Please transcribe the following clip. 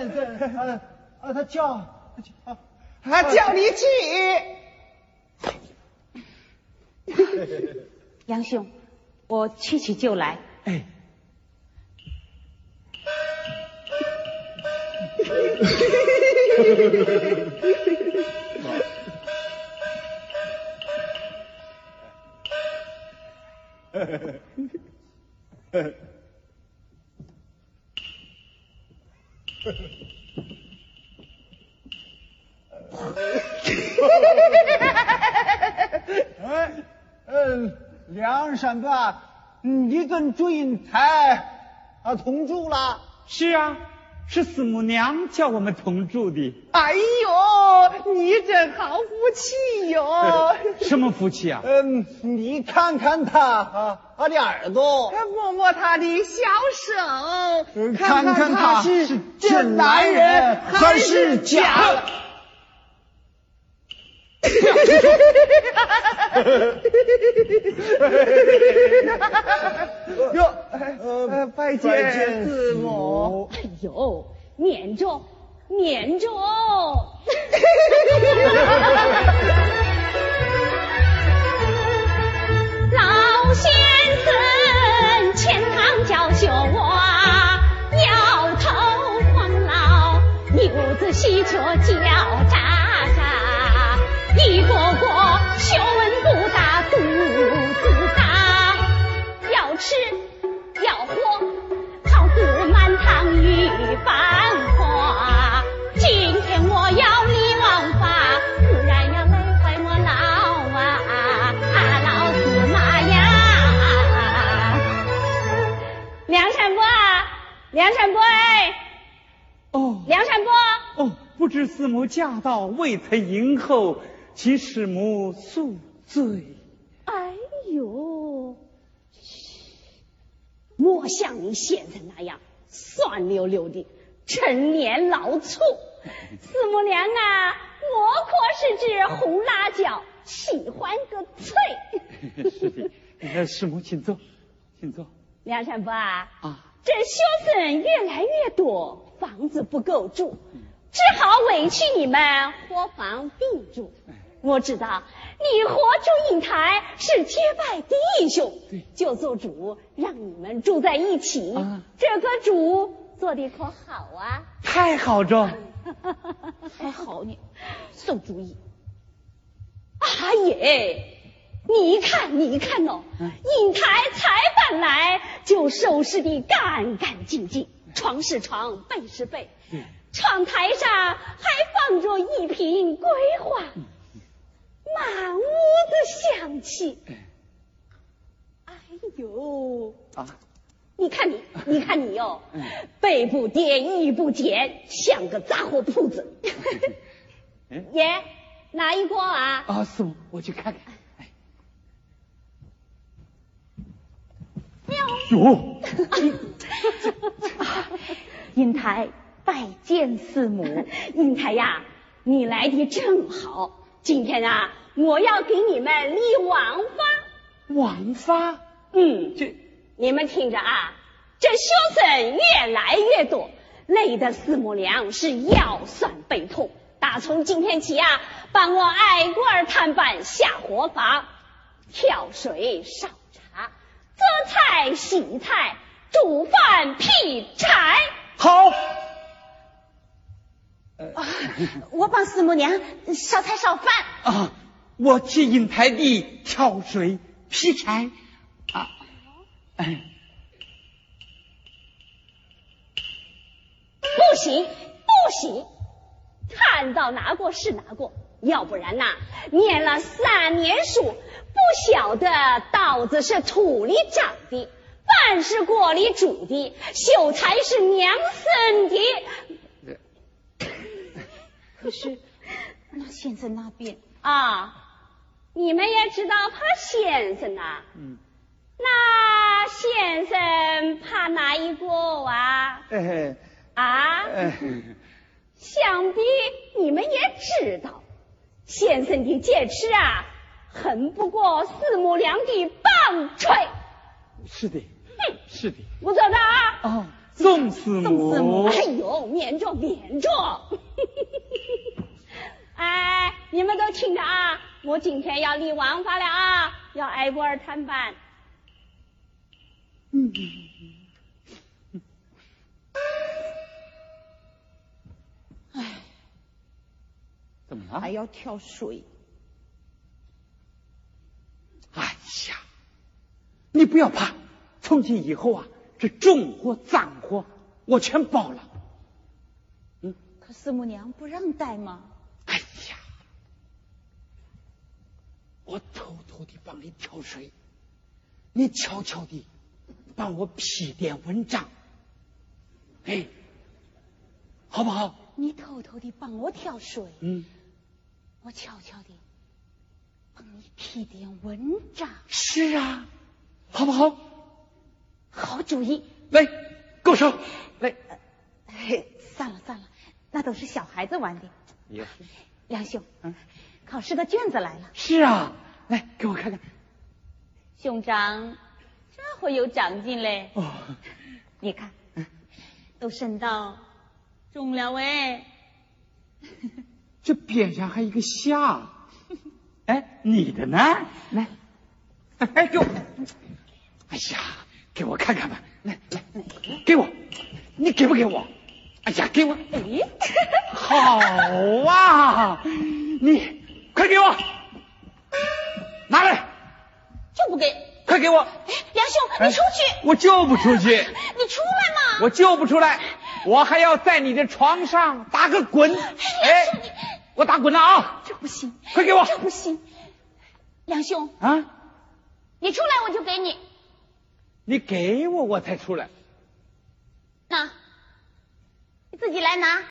先生，呃呃，他叫他叫他叫你去。杨兄，我去去就来。哎。哎，嗯，梁山伯，你跟祝英台啊同住了？是啊。是四母娘叫我们同住的。哎呦，你真好福气哟！什么福气啊？嗯，你看看他啊，他的耳朵，摸摸他的小手，看看他是真男人还是假？哟，呃，拜见四母。哎呦，撵着，撵着。子戏车叫喳喳。一个个学问不大，肚子大，要吃要喝，好似满堂鱼繁花。今天我要立王法，不然要累坏我老啊，老司马呀！梁山伯，梁山伯哎，哦，梁山伯，哦，不知四母驾到，未曾迎候。请师母恕罪。哎呦，莫像你现在那样酸溜溜的，陈年老醋。四母娘啊，我可是只红辣椒，喜欢个脆。是的，师母请坐，请坐。梁山伯啊，啊，这学生越来越多，房子不够住，只好委屈你们伙房并住。我知道你和祝英台是结拜弟兄，就做主让你们住在一起。这个主做的可好啊？太好着，还好呢，馊主意。阿爷，你看你看哦，英台才搬来就收拾的干干净净，床是床，被是被，嗯窗台上还放着一瓶桂花。满屋子香气，哎呦啊！你看你，你看你哟，背不颠，衣不减，像个杂货铺子。爷 哪一锅啊？啊，师傅，我去看看。哟。英台拜见四母。英台呀，你来的正好。今天啊，我要给你们立王法。王法？嗯，这你们听着啊，这学生越来越多，累得四母娘是腰酸背痛。打从今天起啊，帮我挨个儿探班下活房，挑水烧茶，择菜洗菜，煮饭劈柴。好。啊！我帮四母娘烧菜烧饭啊！我去引台地挑水劈柴啊！哎，不行不行，看到拿过是哪个，要不然呐，念了三年书，不晓得稻子是土里长的，饭是锅里煮的，秀才是娘生的。可是，那先生那边啊，你们也知道怕先生呐。嗯。那先生怕哪一个啊？啊？想必你们也知道，先生的戒尺啊，恨不过四母娘的棒槌。是的。哼，是的。我走了啊。哦。宋师宋师母，哎呦，免着免着。哎，你们都听着啊，我今天要立王法了啊，要挨波尔谈判。怎么了？还要跳水，哎呀，你不要怕，从今以后啊，这重活脏活我全包了。嗯可四母娘不让带吗？哎呀，我偷偷的帮你挑水，你悄悄的帮我批点文章，哎，好不好？你偷偷的帮我挑水，嗯，我悄悄的帮你批点文章。是啊，好不好？好主意。来，够手，来，嘿，算了算了，那都是小孩子玩的。也是，梁兄，嗯，考试的卷子来了，是啊，来给我看看。兄长这回有长进嘞。哦，你看，都升到中了喂。这边上还有一个下，哎，你的呢？来，哎，给我，哎呀，给我看看吧，来来，给我，你给不给我？哎呀，给我，哎，好啊，你快给我，拿来，就不给。快给我，哎，梁兄，你出去，我就不出去，你出来嘛。我就不出来，我还要在你的床上打个滚，梁兄哎你，我打滚了啊，这不行，快给我这不行。梁兄，啊！你出来我就给你。你给我，我才出来。那，你自己来拿。